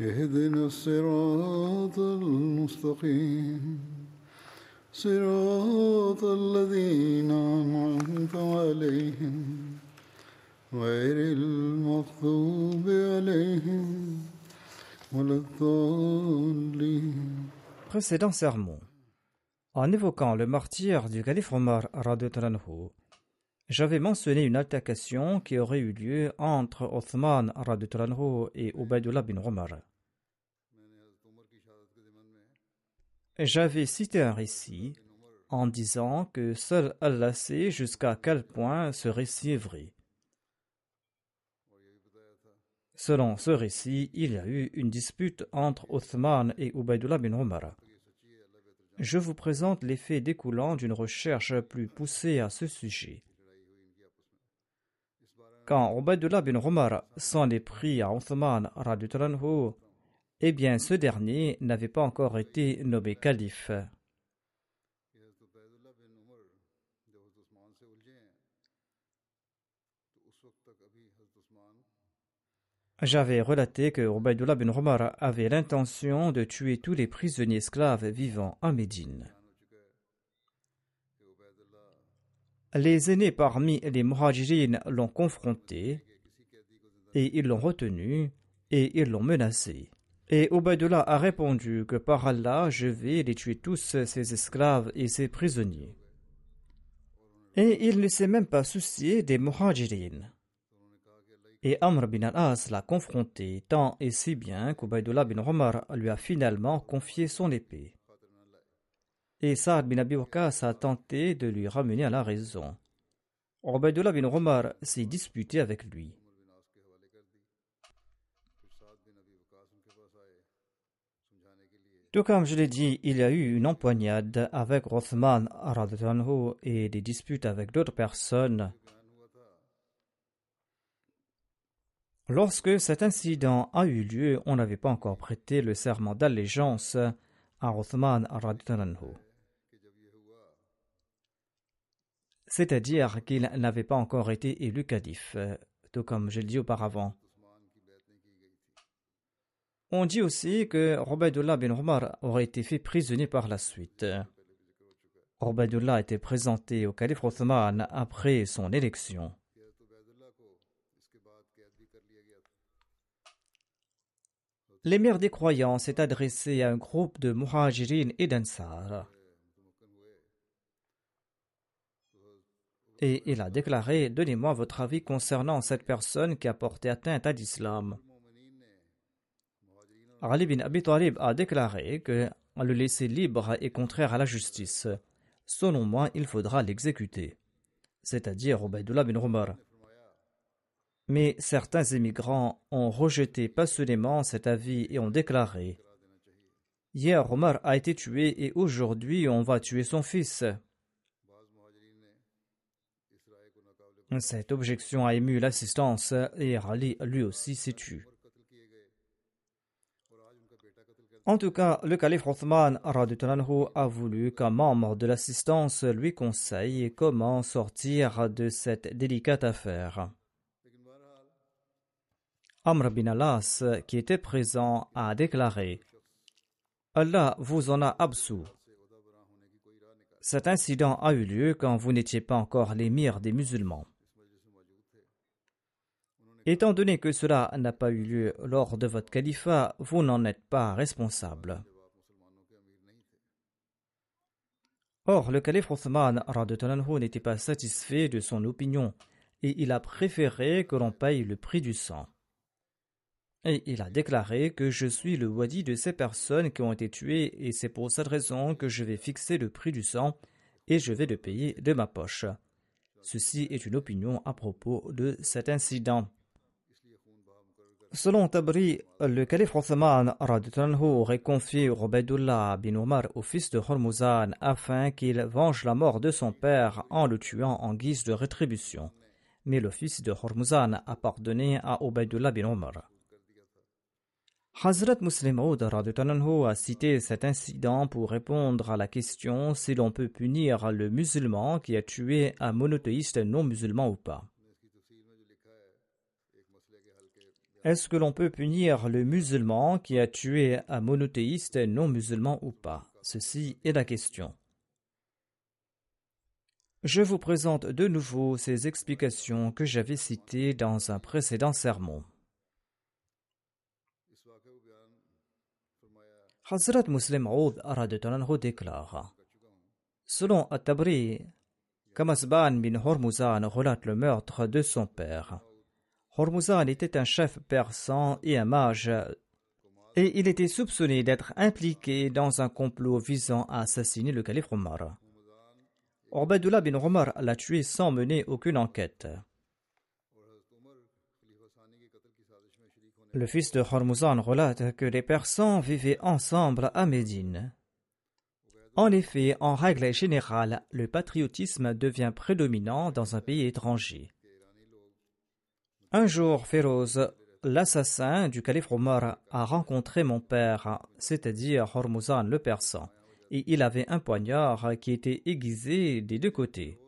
اهدنا الصراط المستقيم صراط الذين أنعمت عليهم غير المغضوب عليهم ولا الضالين Précédent sermon. En évoquant le martyr du calife Omar Radutranhu, j'avais mentionné une altercation qui aurait eu lieu entre Othman Radutranhu et Ubaidullah bin Omar. J'avais cité un récit en disant que seul Allah sait jusqu'à quel point ce récit est vrai. Selon ce récit, il y a eu une dispute entre Othman et Ubaidullah bin Omar. Je vous présente les faits découlant d'une recherche plus poussée à ce sujet. Quand Ubaidullah bin Omar s'en est pris à Othman eh bien ce dernier n'avait pas encore été nommé calife. J'avais relaté que Ubaidullah bin Omar avait l'intention de tuer tous les prisonniers esclaves vivant à Médine. Les aînés parmi les Muhajirines l'ont confronté et ils l'ont retenu et ils l'ont menacé. Et Ubaidullah a répondu que par Allah, je vais les tuer tous ces esclaves et ces prisonniers. Et il ne s'est même pas soucié des Muhajirines. Et Amr bin al-As l'a confronté tant et si bien qu'Ubaidullah bin Omar lui a finalement confié son épée. Et Saad bin Abi Waqas a tenté de lui ramener à la raison. Ubaidullah bin Omar s'est disputé avec lui. Tout comme je l'ai dit, il y a eu une empoignade avec Rothman et des disputes avec d'autres personnes. Lorsque cet incident a eu lieu, on n'avait pas encore prêté le serment d'allégeance à Rothman. C'est-à-dire qu'il n'avait pas encore été élu calife, tout comme je l'ai dit auparavant. On dit aussi que Ubaidullah bin Omar aurait été fait prisonnier par la suite. Ubaidullah était présenté au calife Othman après son élection. L'émir des croyants s'est adressé à un groupe de muhajirin et d'Ansar. Et il a déclaré Donnez-moi votre avis concernant cette personne qui a porté atteinte à l'islam. Ali bin Abi Talib a déclaré que le laisser libre est contraire à la justice. Selon moi, il faudra l'exécuter, c'est-à-dire Ubaidullah bin Omar. Mais certains émigrants ont rejeté passionnément cet avis et ont déclaré Hier, Omar a été tué et aujourd'hui, on va tuer son fils. Cette objection a ému l'assistance et Ali lui aussi s'est tué. En tout cas, le calife Othman a voulu qu'un membre de l'assistance lui conseille comment sortir de cette délicate affaire. Amr bin Alas, qui était présent, a déclaré Allah vous en a absous. Cet incident a eu lieu quand vous n'étiez pas encore l'émir des musulmans. Étant donné que cela n'a pas eu lieu lors de votre califat, vous n'en êtes pas responsable. Or, le calife Othman n'était pas satisfait de son opinion et il a préféré que l'on paye le prix du sang. Et il a déclaré que je suis le wadi de ces personnes qui ont été tuées et c'est pour cette raison que je vais fixer le prix du sang et je vais le payer de ma poche. Ceci est une opinion à propos de cet incident. Selon Tabri, le calife Othman aurait confié Ubaidullah bin Omar au fils de Hormuzan afin qu'il venge la mort de son père en le tuant en guise de rétribution. Mais le fils de Hormuzan a pardonné à Ubaidullah bin Omar. Hazrat Muslim a cité cet incident pour répondre à la question si l'on peut punir le musulman qui a tué un monothéiste non musulman ou pas. Est-ce que l'on peut punir le musulman qui a tué un monothéiste non musulman ou pas? Ceci est la question. Je vous présente de nouveau ces explications que j'avais citées dans un précédent sermon. Hazrat Muslim déclare Selon At-Tabri, Kamasban bin Hormuzan relate le meurtre de son père. Hormuzan était un chef persan et un mage, et il était soupçonné d'être impliqué dans un complot visant à assassiner le calife Omar. Ubaidullah bin Omar l'a tué sans mener aucune enquête. Le fils de Hormuzan relate que les Persans vivaient ensemble à Médine. En effet, en règle générale, le patriotisme devient prédominant dans un pays étranger. Un jour, Féroz, l'assassin du calife Omar, a rencontré mon père, c'est-à-dire Hormuzan le persan, et il avait un poignard qui était aiguisé des deux côtés.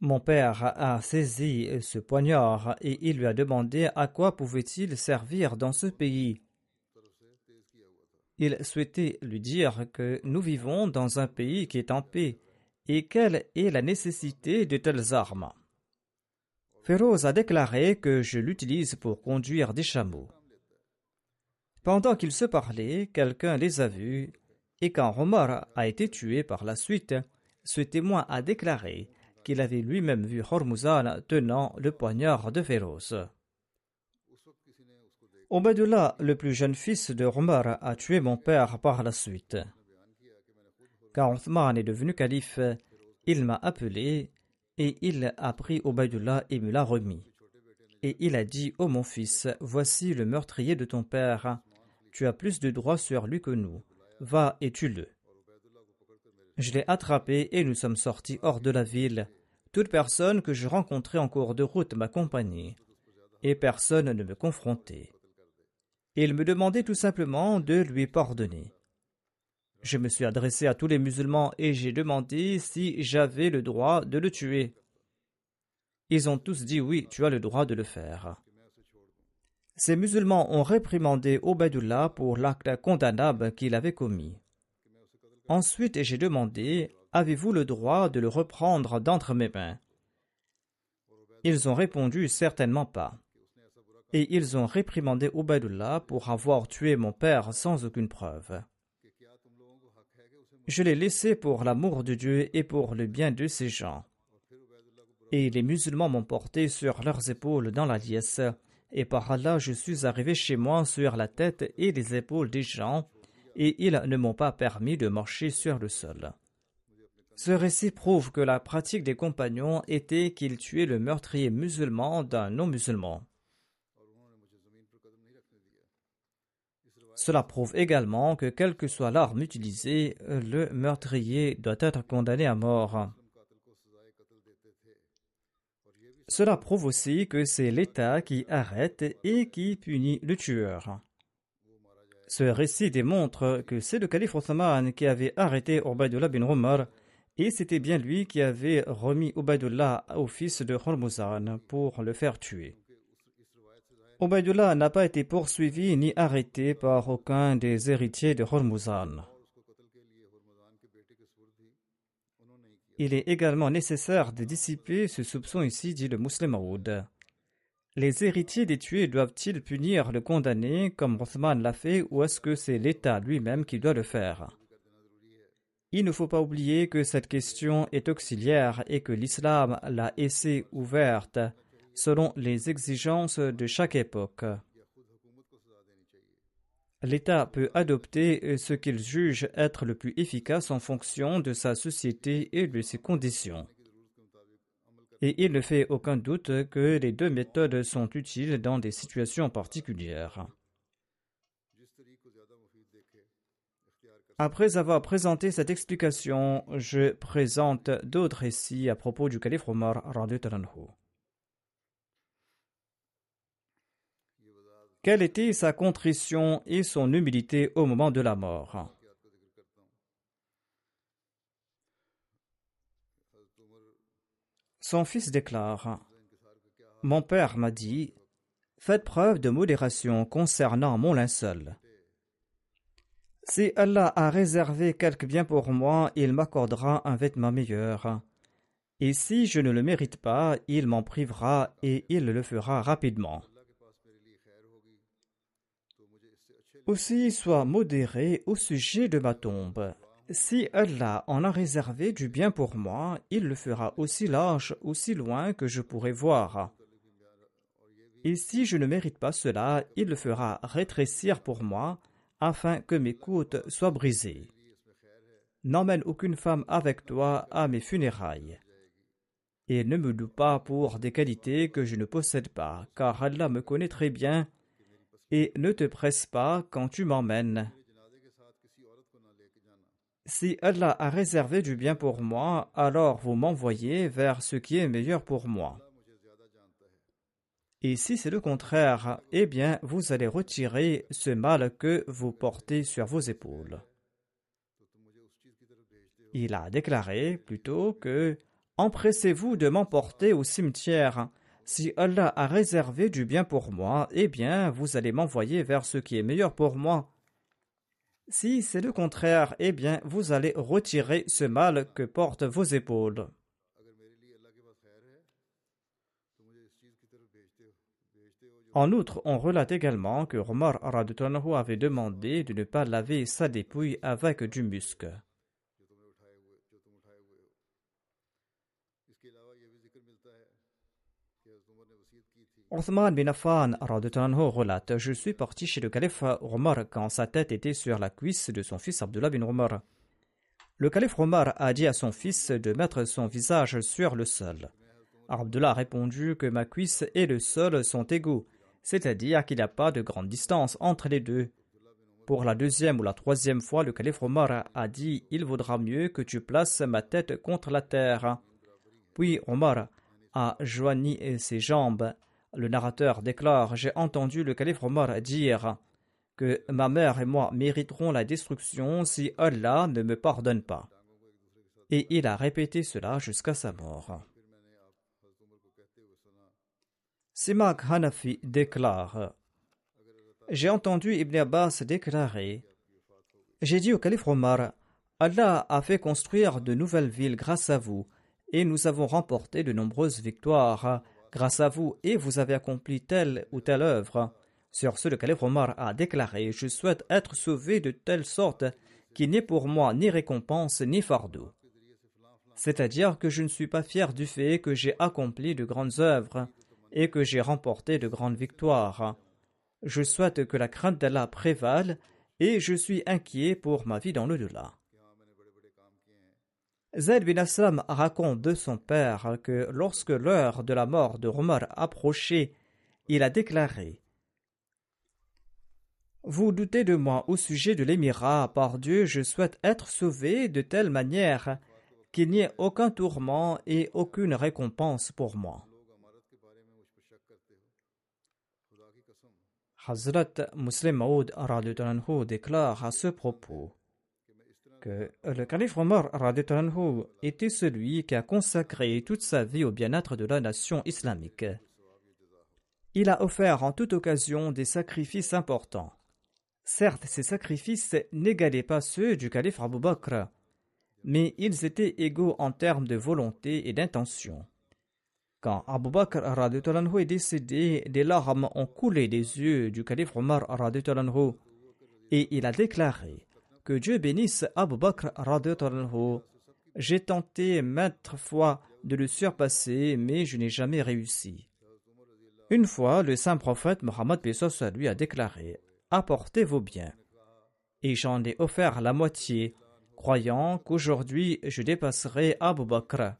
Mon père a saisi ce poignard et il lui a demandé à quoi pouvait-il servir dans ce pays. Il souhaitait lui dire que nous vivons dans un pays qui est en paix et quelle est la nécessité de telles armes. Féroz a déclaré que je l'utilise pour conduire des chameaux. Pendant qu'ils se parlaient, quelqu'un les a vus, et quand Omar a été tué par la suite, ce témoin a déclaré qu'il avait lui-même vu Hormuzan tenant le poignard de Féroz. Obadullah, le plus jeune fils de Omar, a tué mon père par la suite. Quand Othman est devenu calife, il m'a appelé et il a pris Obaidullah et me l'a remis. Et il a dit Ô mon fils, voici le meurtrier de ton père. Tu as plus de droits sur lui que nous. Va et tue-le. Je l'ai attrapé et nous sommes sortis hors de la ville. Toute personne que je rencontrais en cours de route m'accompagnait, et personne ne me confrontait. Il me demandait tout simplement de lui pardonner. Je me suis adressé à tous les musulmans et j'ai demandé si j'avais le droit de le tuer. Ils ont tous dit oui, tu as le droit de le faire. Ces musulmans ont réprimandé Obaidullah pour l'acte condamnable qu'il avait commis. Ensuite, j'ai demandé Avez-vous le droit de le reprendre d'entre mes mains? Ils ont répondu Certainement pas. Et ils ont réprimandé Obaidullah pour avoir tué mon père sans aucune preuve. Je l'ai laissé pour l'amour de Dieu et pour le bien de ces gens. Et les musulmans m'ont porté sur leurs épaules dans la liesse, et par là je suis arrivé chez moi sur la tête et les épaules des gens, et ils ne m'ont pas permis de marcher sur le sol. Ce récit prouve que la pratique des compagnons était qu'ils tuaient le meurtrier musulman d'un non-musulman. Cela prouve également que quelle que soit l'arme utilisée, le meurtrier doit être condamné à mort. Cela prouve aussi que c'est l'État qui arrête et qui punit le tueur. Ce récit démontre que c'est le calife Othman qui avait arrêté Ubaidullah bin Omar et c'était bien lui qui avait remis Ubaidullah au fils de Hormuzan pour le faire tuer. Ubaidullah n'a pas été poursuivi ni arrêté par aucun des héritiers de Hormuzan. Il est également nécessaire de dissiper ce soupçon ici, dit le musulman Aoud. Les héritiers des tués doivent-ils punir le condamné comme Rothman l'a fait ou est-ce que c'est l'État lui-même qui doit le faire? Il ne faut pas oublier que cette question est auxiliaire et que l'islam l'a laissée ouverte selon les exigences de chaque époque. L'État peut adopter ce qu'il juge être le plus efficace en fonction de sa société et de ses conditions. Et il ne fait aucun doute que les deux méthodes sont utiles dans des situations particulières. Après avoir présenté cette explication, je présente d'autres récits à propos du calife Omar Quelle était sa contrition et son humilité au moment de la mort? Son fils déclare Mon père m'a dit Faites preuve de modération concernant mon linceul. Si Allah a réservé quelque bien pour moi, il m'accordera un vêtement meilleur. Et si je ne le mérite pas, il m'en privera et il le fera rapidement. Aussi sois modéré au sujet de ma tombe. Si Allah en a réservé du bien pour moi, il le fera aussi large, aussi loin que je pourrai voir. Et si je ne mérite pas cela, il le fera rétrécir pour moi, afin que mes côtes soient brisées. N'emmène aucune femme avec toi à mes funérailles. Et ne me loue pas pour des qualités que je ne possède pas, car Allah me connaît très bien, et ne te presse pas quand tu m'emmènes. Si Allah a réservé du bien pour moi, alors vous m'envoyez vers ce qui est meilleur pour moi. Et si c'est le contraire, eh bien, vous allez retirer ce mal que vous portez sur vos épaules. Il a déclaré plutôt que Empressez-vous de m'emporter au cimetière. Si Allah a réservé du bien pour moi, eh bien, vous allez m'envoyer vers ce qui est meilleur pour moi. Si c'est le contraire, eh bien, vous allez retirer ce mal que portent vos épaules. En outre, on relate également que Omar avait demandé de ne pas laver sa dépouille avec du musc. Othman bin Affan relate Je suis parti chez le calife Omar quand sa tête était sur la cuisse de son fils Abdullah bin Omar. Le calife Omar a dit à son fils de mettre son visage sur le sol. Abdullah a répondu que ma cuisse et le sol sont égaux c'est-à-dire qu'il n'y a pas de grande distance entre les deux. Pour la deuxième ou la troisième fois, le calife Omar a dit Il vaudra mieux que tu places ma tête contre la terre. Puis Omar a joigni ses jambes. Le narrateur déclare J'ai entendu le calife Omar dire que ma mère et moi mériterons la destruction si Allah ne me pardonne pas. Et il a répété cela jusqu'à sa mort. Simak Hanafi déclare J'ai entendu Ibn Abbas déclarer J'ai dit au calife Omar Allah a fait construire de nouvelles villes grâce à vous, et nous avons remporté de nombreuses victoires grâce à vous, et vous avez accompli telle ou telle œuvre. Sur ce, le calife Omar a déclaré Je souhaite être sauvé de telle sorte qu'il n'y ait pour moi ni récompense ni fardeau. C'est-à-dire que je ne suis pas fier du fait que j'ai accompli de grandes œuvres et que j'ai remporté de grandes victoires. Je souhaite que la crainte d'Allah prévale et je suis inquiet pour ma vie dans le delà. Zaid bin raconte de son père que lorsque l'heure de la mort de Omar approchait, il a déclaré Vous doutez de moi au sujet de l'émirat, par Dieu, je souhaite être sauvé de telle manière qu'il n'y ait aucun tourment et aucune récompense pour moi. Hazrat Muslim Maud déclare à ce propos le calife Omar était celui qui a consacré toute sa vie au bien-être de la nation islamique. Il a offert en toute occasion des sacrifices importants. Certes, ces sacrifices n'égalaient pas ceux du calife Abu Bakr, mais ils étaient égaux en termes de volonté et d'intention. Quand Abu Bakr est décédé, des larmes ont coulé des yeux du calife Omar et il a déclaré que Dieu bénisse Abu Bakr J'ai tenté maintes fois de le surpasser, mais je n'ai jamais réussi. Une fois, le saint prophète Mohammed lui a déclaré Apportez vos biens. Et j'en ai offert la moitié, croyant qu'aujourd'hui je dépasserai Abu Bakr.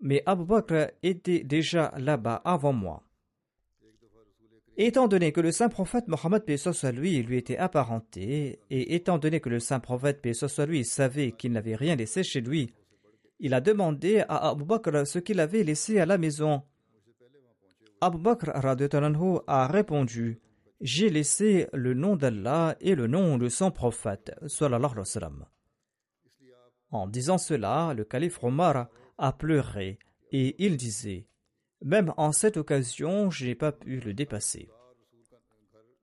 Mais Abu Bakr était déjà là-bas avant moi. Étant donné que le saint prophète Mohammed soit lui lui était apparenté, et étant donné que le saint prophète soit lui savait qu'il n'avait rien laissé chez lui, il a demandé à Abu Bakr ce qu'il avait laissé à la maison. Abu Bakr a répondu J'ai laissé le nom d'Allah et le nom de son prophète. En disant cela, le calife Omar a pleuré et il disait Même en cette occasion, je n'ai pas pu le dépasser.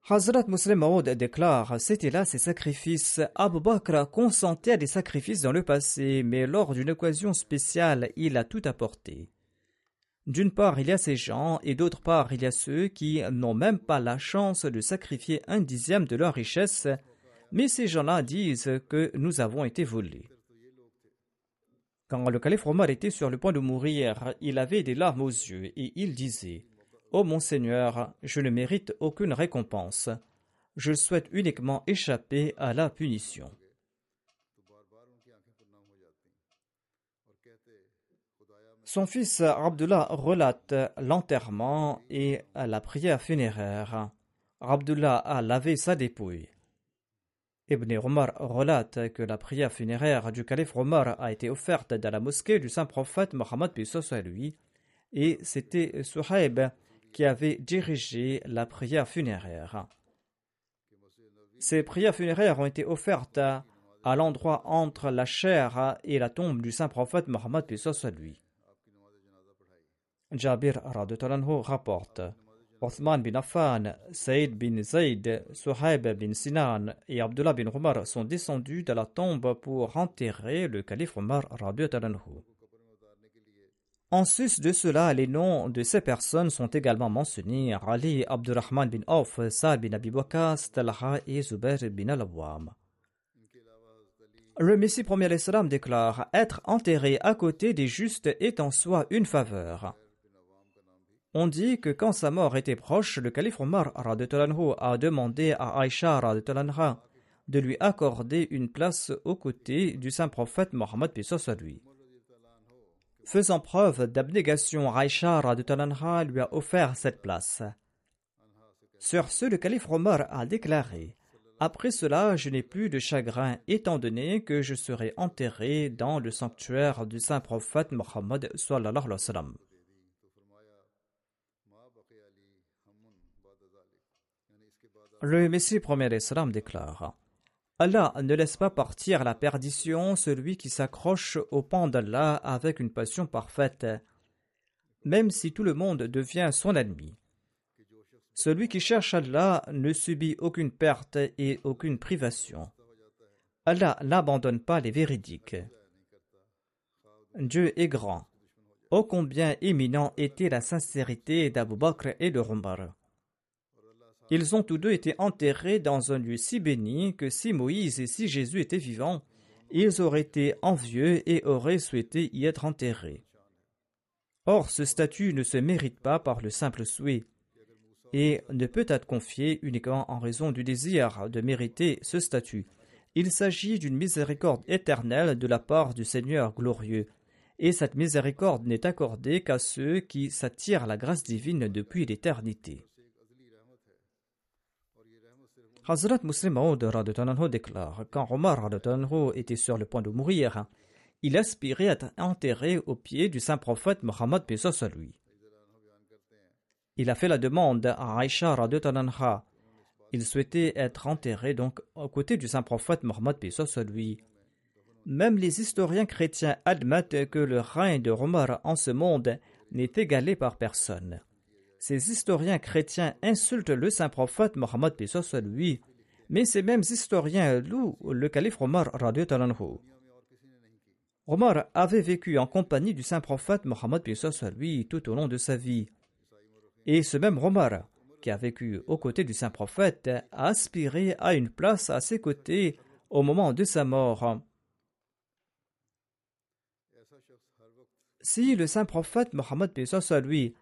Hazrat Muslim Maud déclare C'était là ses sacrifices. Abu Bakr consentait à des sacrifices dans le passé, mais lors d'une occasion spéciale, il a tout apporté. D'une part, il y a ces gens, et d'autre part, il y a ceux qui n'ont même pas la chance de sacrifier un dixième de leur richesse, mais ces gens-là disent que nous avons été volés. Quand le calife Omar était sur le point de mourir, il avait des larmes aux yeux et il disait Ô mon Seigneur, je ne mérite aucune récompense. Je souhaite uniquement échapper à la punition. Son fils Abdullah relate l'enterrement et la prière funéraire. Abdullah a lavé sa dépouille. Ibn Omar relate que la prière funéraire du calife Omar a été offerte dans la mosquée du saint prophète Mohammed lui, et c'était Suhaib qui avait dirigé la prière funéraire. Ces prières funéraires ont été offertes à l'endroit entre la chair et la tombe du saint prophète Mohammed lui. Jabir rapporte Othman bin Affan, Saïd bin Zayd, Suhaib bin Sinan et Abdullah bin Omar sont descendus de la tombe pour enterrer le calife Omar. En sus de cela, les noms de ces personnes sont également mentionnés Ali Abdurrahman bin Auf, Sa'd bin Abi Talha et Zubair bin Al-Awwam. Le Messie premier Islam déclare être enterré à côté des justes est en soi une faveur. On dit que quand sa mort était proche, le calife Omar a demandé à Aïcha de lui accorder une place aux côtés du saint prophète Mohammed lui. Faisant preuve d'abnégation, Aïcha lui a offert cette place. Sur ce, le calife Omar a déclaré Après cela, je n'ai plus de chagrin, étant donné que je serai enterré dans le sanctuaire du saint prophète Mohammed. Le Messie premier Islam déclare Allah ne laisse pas partir à la perdition celui qui s'accroche au pan d'Allah avec une passion parfaite, même si tout le monde devient son ennemi. Celui qui cherche Allah ne subit aucune perte et aucune privation. Allah n'abandonne pas les véridiques. Dieu est grand. Ô combien éminent était la sincérité d'Abu Bakr et de Rumbar. Ils ont tous deux été enterrés dans un lieu si béni que si Moïse et si Jésus étaient vivants, ils auraient été envieux et auraient souhaité y être enterrés. Or, ce statut ne se mérite pas par le simple souhait et ne peut être confié uniquement en raison du désir de mériter ce statut. Il s'agit d'une miséricorde éternelle de la part du Seigneur glorieux, et cette miséricorde n'est accordée qu'à ceux qui s'attirent la grâce divine depuis l'éternité. Hazrat Muslim Maud déclare Quand Omar était sur le point de mourir, il aspirait à être enterré au pied du saint prophète Mohammed à lui. Il a fait la demande à Aïcha Il souhaitait être enterré donc aux côtés du saint prophète Mohammed à lui. Même les historiens chrétiens admettent que le règne de Omar en ce monde n'est égalé par personne ces historiens chrétiens insultent le saint prophète Mohammed soit lui, mais ces mêmes historiens louent le calife Omar Omar avait vécu en compagnie du saint prophète Mohammed soit lui tout au long de sa vie. Et ce même Omar, qui a vécu aux côtés du saint prophète, a aspiré à une place à ses côtés au moment de sa mort. Si le saint prophète Mohammed lui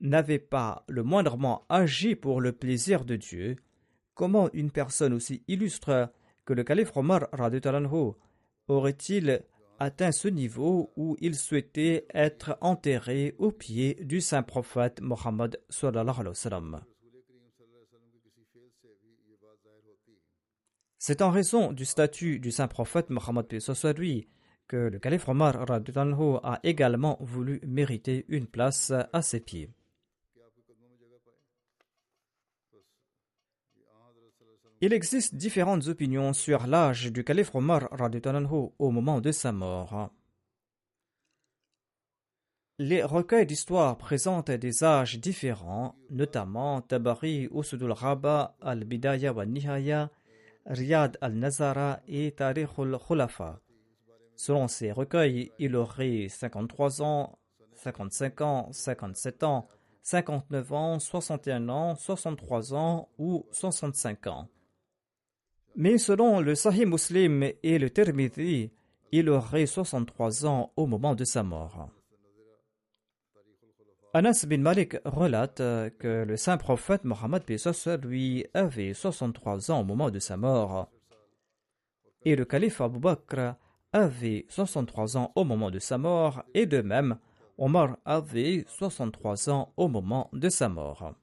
n'avait pas le moindrement agi pour le plaisir de Dieu, comment une personne aussi illustre que le calife Omar aurait-il atteint ce niveau où il souhaitait être enterré au pied du saint prophète Mohammed C'est en raison du statut du saint prophète Mohammed lui que le calife Omar a également voulu mériter une place à ses pieds. Il existe différentes opinions sur l'âge du calife Omar au moment de sa mort. Les recueils d'histoire présentent des âges différents, notamment Tabari Usudul Raba al-Bidaya wa Nihaya, Riyad al-Nazara et Tariq al-Khulafa. Selon ces recueils, il aurait 53 ans, 55 ans, 57 ans, 59 ans, 61 ans, 63 ans ou 65 ans. Mais selon le Sahih Muslim et le Tirmidhi, il aurait 63 ans au moment de sa mort. Anas bin Malik relate que le saint prophète Mohammed lui avait 63 ans au moment de sa mort. Et le calife Abu Bakr avait 63 ans au moment de sa mort, et de même, Omar avait 63 ans au moment de sa mort.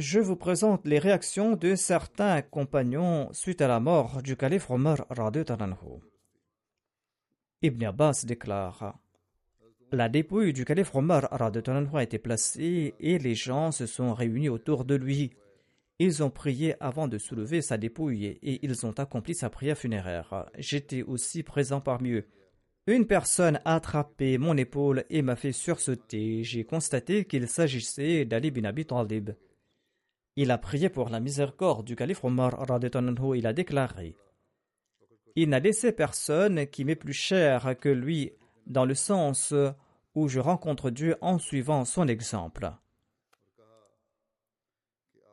Je vous présente les réactions de certains compagnons suite à la mort du calife Omar Ibn Abbas déclare La dépouille du calife Omar a été placée et les gens se sont réunis autour de lui. Ils ont prié avant de soulever sa dépouille et ils ont accompli sa prière funéraire. J'étais aussi présent parmi eux. Une personne a attrapé mon épaule et m'a fait sursauter. J'ai constaté qu'il s'agissait d'Ali bin Abi Talib. Il a prié pour la miséricorde du calife Omar il a déclaré Il n'a laissé personne qui m'est plus cher que lui dans le sens où je rencontre Dieu en suivant son exemple.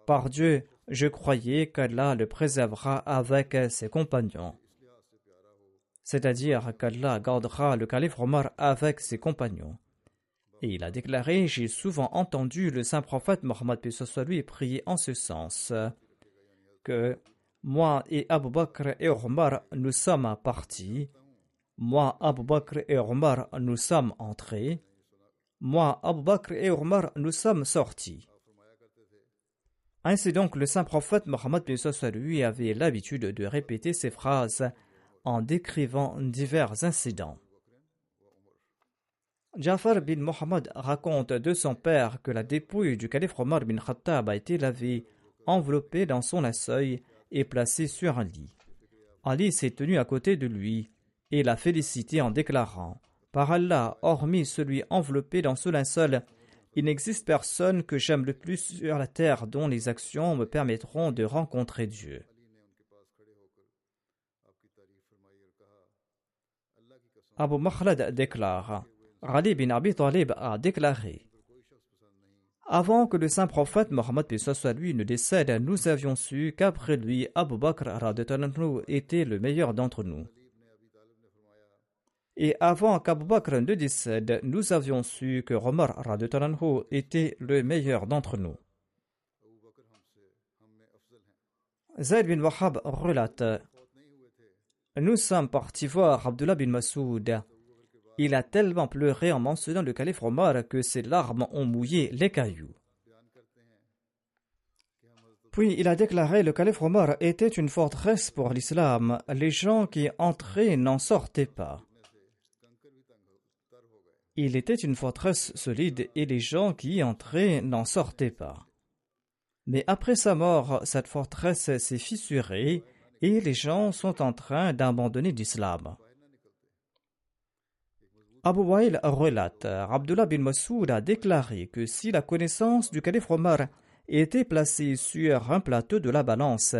Par Dieu, je croyais qu'Allah le préservera avec ses compagnons. C'est-à-dire qu'Allah gardera le calife Omar avec ses compagnons. Et il a déclaré J'ai souvent entendu le saint prophète Mohammed lui prier en ce sens que moi et Abu Bakr et Omar nous sommes partis, moi Abu Bakr et Omar nous sommes entrés, moi Abu Bakr et Omar nous sommes sortis. Ainsi donc, le saint prophète Mohammed lui avait l'habitude de répéter ces phrases en décrivant divers incidents. Jafar bin Mohammed raconte de son père que la dépouille du calife Omar bin Khattab a été lavée, enveloppée dans son linceul et placée sur un lit. Ali s'est tenu à côté de lui et l'a félicité en déclarant Par Allah, hormis celui enveloppé dans ce linceul, il n'existe personne que j'aime le plus sur la terre dont les actions me permettront de rencontrer Dieu. Abu Makhlad déclare Ali bin Abi Talib a déclaré Avant que le saint prophète Mohammed lui ne décède, nous avions su qu'après lui, Abu Bakr était le meilleur d'entre nous. Et avant qu'Abu Bakr ne décède, nous avions su que Omar était le meilleur d'entre nous. Zayd bin Wahab relate Nous sommes partis voir Abdullah bin Masoud il a tellement pleuré en mentionnant le calife Omar que ses larmes ont mouillé les cailloux. Puis il a déclaré le calife Omar était une forteresse pour l'islam. Les gens qui entraient n'en sortaient pas. Il était une forteresse solide et les gens qui y entraient n'en sortaient pas. Mais après sa mort, cette forteresse s'est fissurée et les gens sont en train d'abandonner l'islam. Abu Wail relate Abdullah bin Masoud a déclaré que si la connaissance du calife Omar était placée sur un plateau de la balance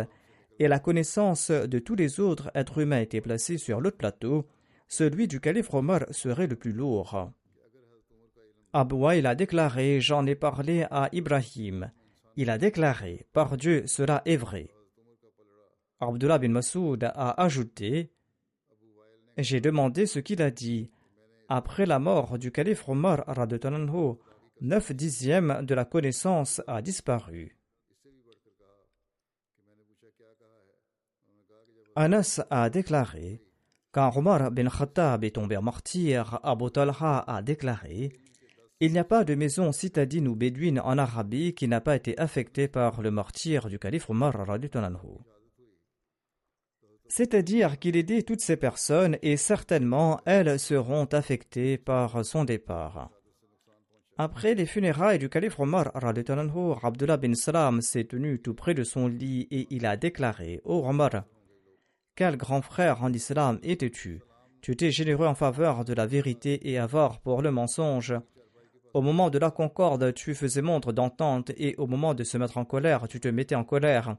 et la connaissance de tous les autres êtres humains était placée sur l'autre plateau, celui du calife Omar serait le plus lourd. Abu il a déclaré J'en ai parlé à Ibrahim. Il a déclaré Par Dieu, cela est vrai. Abdullah bin Masoud a ajouté J'ai demandé ce qu'il a dit. Après la mort du calife Omar, neuf dixièmes de la connaissance a disparu. Anas a déclaré Quand Omar bin Khattab est tombé en martyr, Abu Talha a déclaré Il n'y a pas de maison citadine ou bédouine en Arabie qui n'a pas été affectée par le martyr du calife Omar. C'est-à-dire qu'il aidait toutes ces personnes et certainement elles seront affectées par son départ. Après les funérailles du calife Omar, Abdullah bin Salam s'est tenu tout près de son lit et il a déclaré Ô Omar, quel grand frère en islam étais-tu? Tu étais généreux en faveur de la vérité et avare pour le mensonge. Au moment de la concorde, tu faisais montre d'entente et au moment de se mettre en colère, tu te mettais en colère.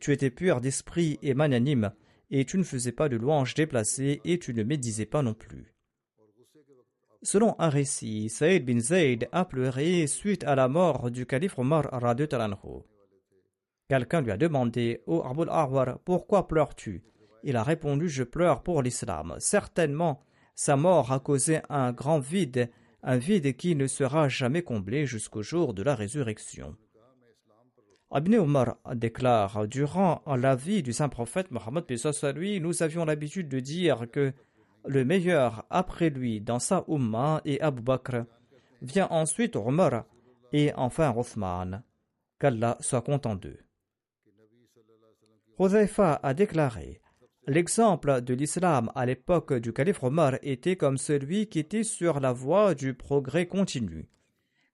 Tu étais pur d'esprit et magnanime, et tu ne faisais pas de louanges déplacées et tu ne médisais pas non plus. Selon un récit, Saïd bin Zayd a pleuré suite à la mort du calife Omar Quelqu'un lui a demandé Ô oh, Abul Arwar, pourquoi pleures-tu? Il a répondu Je pleure pour l'islam. Certainement, sa mort a causé un grand vide, un vide qui ne sera jamais comblé jusqu'au jour de la résurrection. Ibn Omar déclare Durant la vie du saint prophète Mohammed nous avions l'habitude de dire que le meilleur après lui dans sa Ummah est Abu Bakr. Vient ensuite Omar et enfin Othman. Qu'Allah soit content d'eux. Huzaifa a déclaré L'exemple de l'islam à l'époque du calife Omar était comme celui qui était sur la voie du progrès continu.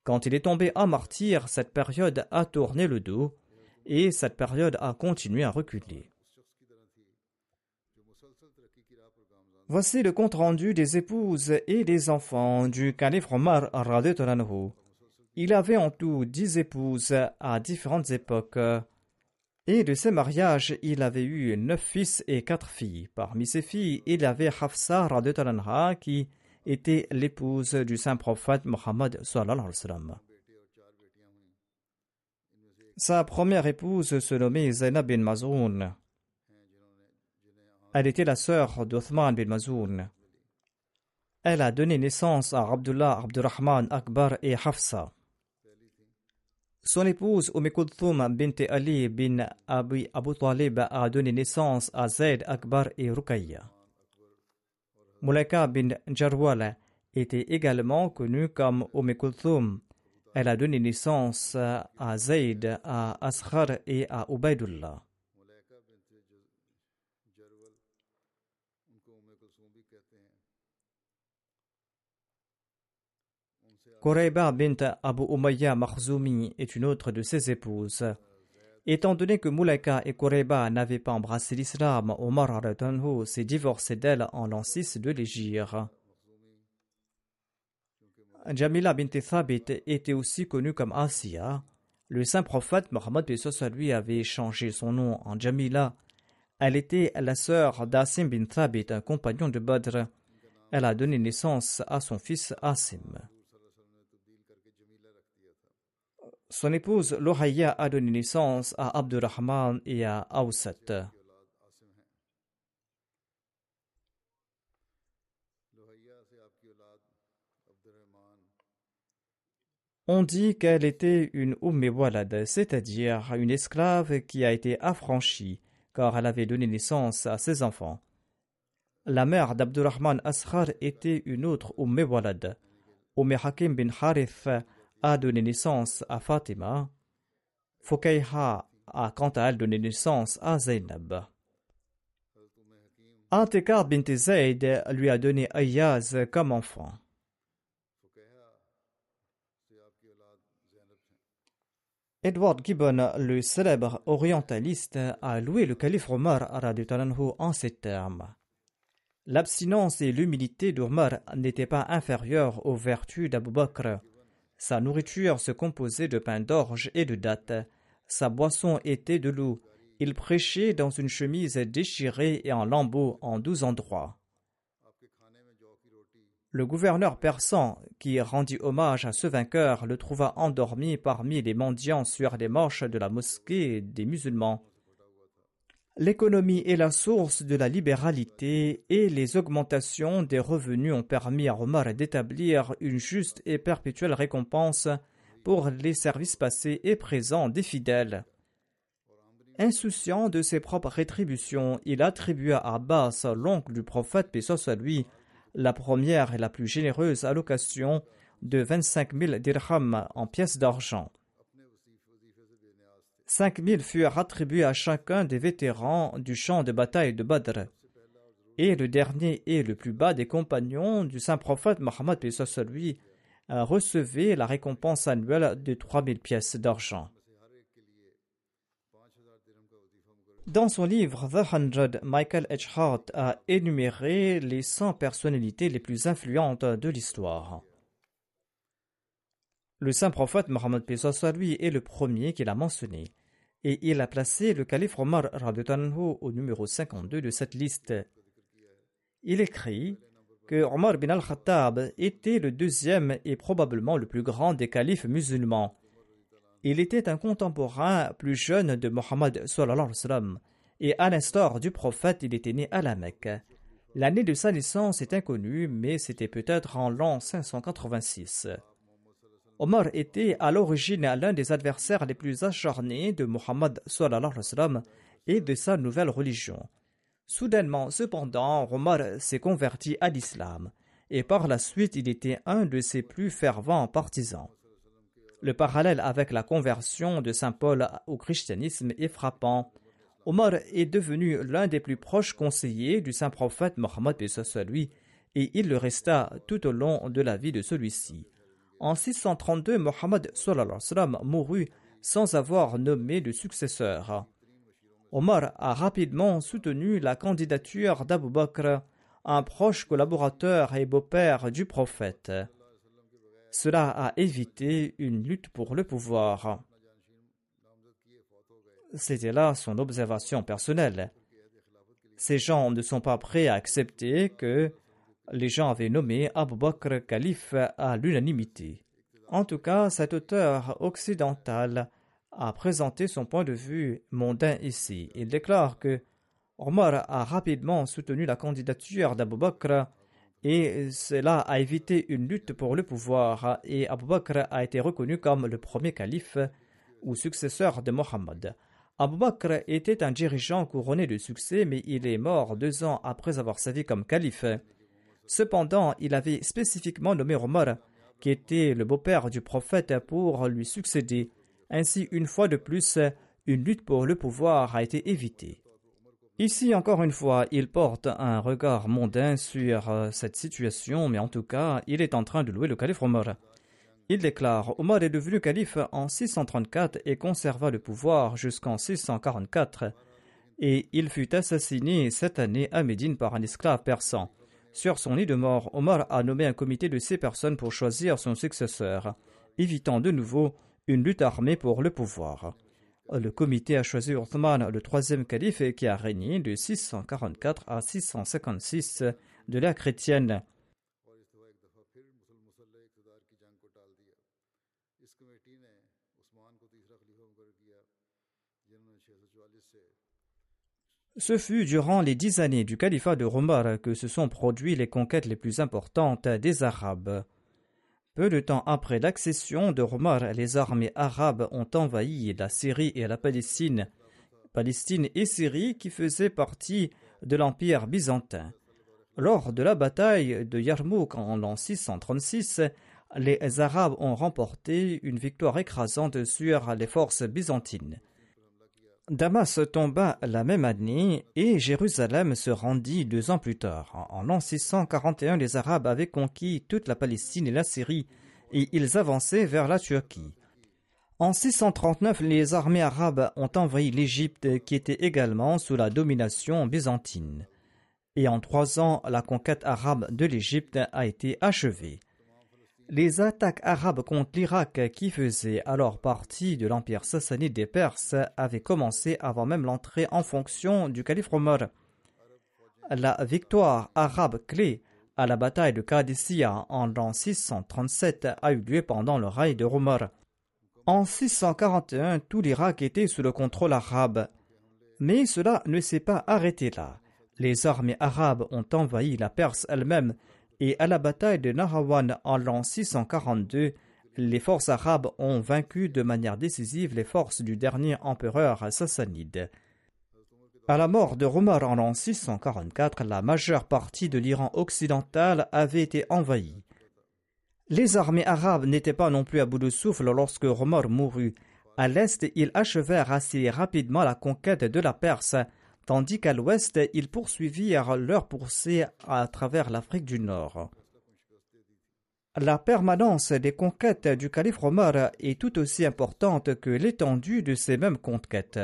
Quand il est tombé à martyr, cette période a tourné le dos et cette période a continué à reculer. Voici le compte-rendu des épouses et des enfants du calife Omar Il avait en tout dix épouses à différentes époques. Et de ses mariages, il avait eu neuf fils et quatre filles. Parmi ses filles, il avait Hafsa qui était l'épouse du saint prophète Mohammed Sa première épouse se nommait Zainab bin Mazoun. Elle était la sœur d'Othman bin Mazoun. Elle a donné naissance à Abdullah Abdurrahman Akbar et Hafsa. Son épouse Umm bint Ali bin Abi Abu Talib a donné naissance à Zaid Akbar et Ruqayya. Mulaka bin Jarwal était également connue comme Umm Elle a donné naissance à Zaid, à Asghar et à Ubaidullah. Koreba bint Abu Umayya Makhzoumi est une autre de ses épouses. Étant donné que Moulaka et Koreba n'avaient pas embrassé l'islam, Omar s'est divorcé d'elle en l'an 6 de l'Égypte. Jamila bint Thabit était aussi connue comme Asiya. Le saint prophète Mohammed lui avait changé son nom en Jamila. Elle était la sœur d'Asim bin Thabit, un compagnon de Badr. Elle a donné naissance à son fils Asim. Son épouse Lohaya a donné naissance à Abdurrahman et à Awsat. On dit qu'elle était une Umm Walad, c'est-à-dire une esclave qui a été affranchie, car elle avait donné naissance à ses enfants. La mère d'Abdurrahman Asghar était une autre Umm Walad. Umm Hakim bin Harith a donné naissance à Fatima. Fokaiha a quant à elle donné naissance à Zainab. Antekar bint Zayd lui a donné Ayaz comme enfant. Edward Gibbon, le célèbre orientaliste, a loué le calife Omar en ces termes. L'abstinence et l'humilité d'Omar n'étaient pas inférieures aux vertus d'Abu Bakr. Sa nourriture se composait de pain d'orge et de dattes. Sa boisson était de l'eau. Il prêchait dans une chemise déchirée et en lambeaux en douze endroits. Le gouverneur persan, qui rendit hommage à ce vainqueur, le trouva endormi parmi les mendiants sur les marches de la mosquée des musulmans. L'économie est la source de la libéralité et les augmentations des revenus ont permis à Omar d'établir une juste et perpétuelle récompense pour les services passés et présents des fidèles. Insouciant de ses propres rétributions, il attribua à Abbas, l'oncle du prophète, paix soit lui, la première et la plus généreuse allocation de 25 000 dirhams en pièces d'argent. 5 000 furent attribués à chacun des vétérans du champ de bataille de Badr. Et le dernier et le plus bas des compagnons du saint prophète Mohammed lui recevait la récompense annuelle de 3 000 pièces d'argent. Dans son livre The Hundred, Michael H. Hart a énuméré les 100 personnalités les plus influentes de l'histoire. Le saint prophète Mohammed lui est le premier qu'il a mentionné, et il a placé le calife Omar au numéro 52 de cette liste. Il écrit que Omar bin al-Khattab était le deuxième et probablement le plus grand des califes musulmans il était un contemporain plus jeune de Mohammed et à l'instar du prophète, il était né à la Mecque. L'année de sa naissance est inconnue, mais c'était peut-être en l'an 586. Omar était à l'origine l'un des adversaires les plus acharnés de Mohammed et de sa nouvelle religion. Soudainement, cependant, Omar s'est converti à l'islam, et par la suite il était un de ses plus fervents partisans. Le parallèle avec la conversion de Saint Paul au christianisme est frappant. Omar est devenu l'un des plus proches conseillers du saint prophète Mohammed et il le resta tout au long de la vie de celui-ci. En 632, Mohammed mourut sans avoir nommé de successeur. Omar a rapidement soutenu la candidature d'Abu Bakr, un proche collaborateur et beau-père du prophète. Cela a évité une lutte pour le pouvoir. C'était là son observation personnelle. Ces gens ne sont pas prêts à accepter que les gens avaient nommé Abu Bakr calife à l'unanimité. En tout cas, cet auteur occidental a présenté son point de vue mondain ici. Il déclare que Omar a rapidement soutenu la candidature d'Abu Bakr et cela a évité une lutte pour le pouvoir et Abu Bakr a été reconnu comme le premier calife ou successeur de Mohammed. Abu Bakr était un dirigeant couronné de succès mais il est mort deux ans après avoir servi comme calife. Cependant, il avait spécifiquement nommé Omar, qui était le beau-père du prophète, pour lui succéder. Ainsi, une fois de plus, une lutte pour le pouvoir a été évitée. Ici, encore une fois, il porte un regard mondain sur euh, cette situation, mais en tout cas, il est en train de louer le calife Omar. Il déclare Omar est devenu calife en 634 et conserva le pouvoir jusqu'en 644, et il fut assassiné cette année à Médine par un esclave persan. Sur son lit de mort, Omar a nommé un comité de six personnes pour choisir son successeur, évitant de nouveau une lutte armée pour le pouvoir. Le comité a choisi Uthman, le troisième calife qui a régné de 644 à 656 de l'ère chrétienne. Ce fut durant les dix années du califat de Romar que se sont produites les conquêtes les plus importantes des Arabes. Peu de temps après l'accession de Omar, les armées arabes ont envahi la Syrie et la Palestine, Palestine et Syrie qui faisaient partie de l'Empire byzantin. Lors de la bataille de Yarmouk en l'an 636, les Arabes ont remporté une victoire écrasante sur les forces byzantines. Damas tomba la même année et Jérusalem se rendit deux ans plus tard. En l'an 641, les Arabes avaient conquis toute la Palestine et la Syrie et ils avançaient vers la Turquie. En 639, les armées arabes ont envahi l'Égypte qui était également sous la domination byzantine. Et en trois ans, la conquête arabe de l'Égypte a été achevée. Les attaques arabes contre l'Irak, qui faisait alors partie de l'empire sassanide des Perses, avaient commencé avant même l'entrée en fonction du calife Omar. La victoire arabe clé à la bataille de Qadisiyah en l'an 637 a eu lieu pendant le règne de Omar. En 641, tout l'Irak était sous le contrôle arabe. Mais cela ne s'est pas arrêté là. Les armées arabes ont envahi la Perse elle-même et à la bataille de Nahrawan en l'an 642, les forces arabes ont vaincu de manière décisive les forces du dernier empereur sassanide. À la mort de Omar en l'an 644, la majeure partie de l'Iran occidental avait été envahie. Les armées arabes n'étaient pas non plus à bout de souffle lorsque Omar mourut. À l'est, ils achevèrent assez rapidement la conquête de la Perse, tandis qu'à l'ouest, ils poursuivirent leur poussée à travers l'Afrique du Nord. La permanence des conquêtes du calife Omar est tout aussi importante que l'étendue de ces mêmes conquêtes.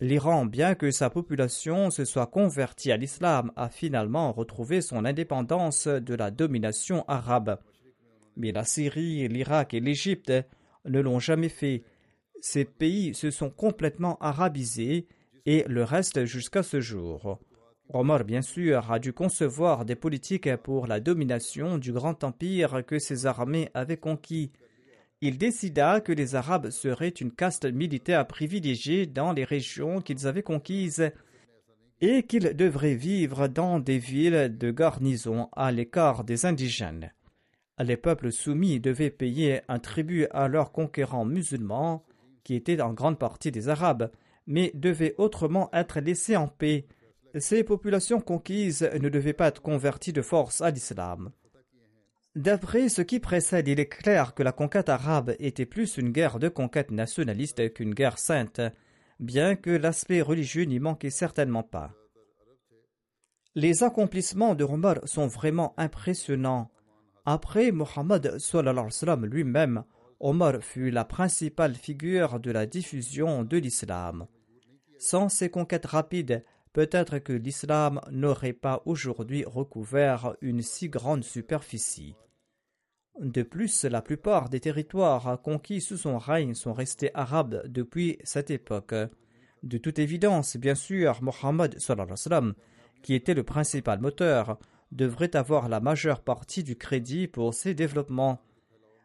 L'Iran, bien que sa population se soit convertie à l'islam, a finalement retrouvé son indépendance de la domination arabe. Mais la Syrie, l'Irak et l'Égypte ne l'ont jamais fait. Ces pays se sont complètement arabisés et le reste jusqu'à ce jour. Omar, bien sûr, a dû concevoir des politiques pour la domination du grand empire que ses armées avaient conquis il décida que les Arabes seraient une caste militaire privilégiée dans les régions qu'ils avaient conquises et qu'ils devraient vivre dans des villes de garnison à l'écart des indigènes. Les peuples soumis devaient payer un tribut à leurs conquérants musulmans, qui étaient en grande partie des Arabes, mais devaient autrement être laissés en paix. Ces populations conquises ne devaient pas être converties de force à l'islam. D'après ce qui précède, il est clair que la conquête arabe était plus une guerre de conquête nationaliste qu'une guerre sainte, bien que l'aspect religieux n'y manquait certainement pas. Les accomplissements de Omar sont vraiment impressionnants. Après Mohammed lui-même, Omar fut la principale figure de la diffusion de l'islam. Sans ces conquêtes rapides, peut-être que l'islam n'aurait pas aujourd'hui recouvert une si grande superficie. De plus, la plupart des territoires conquis sous son règne sont restés arabes depuis cette époque. De toute évidence, bien sûr, Mohammed, qui était le principal moteur, devrait avoir la majeure partie du crédit pour ses développements.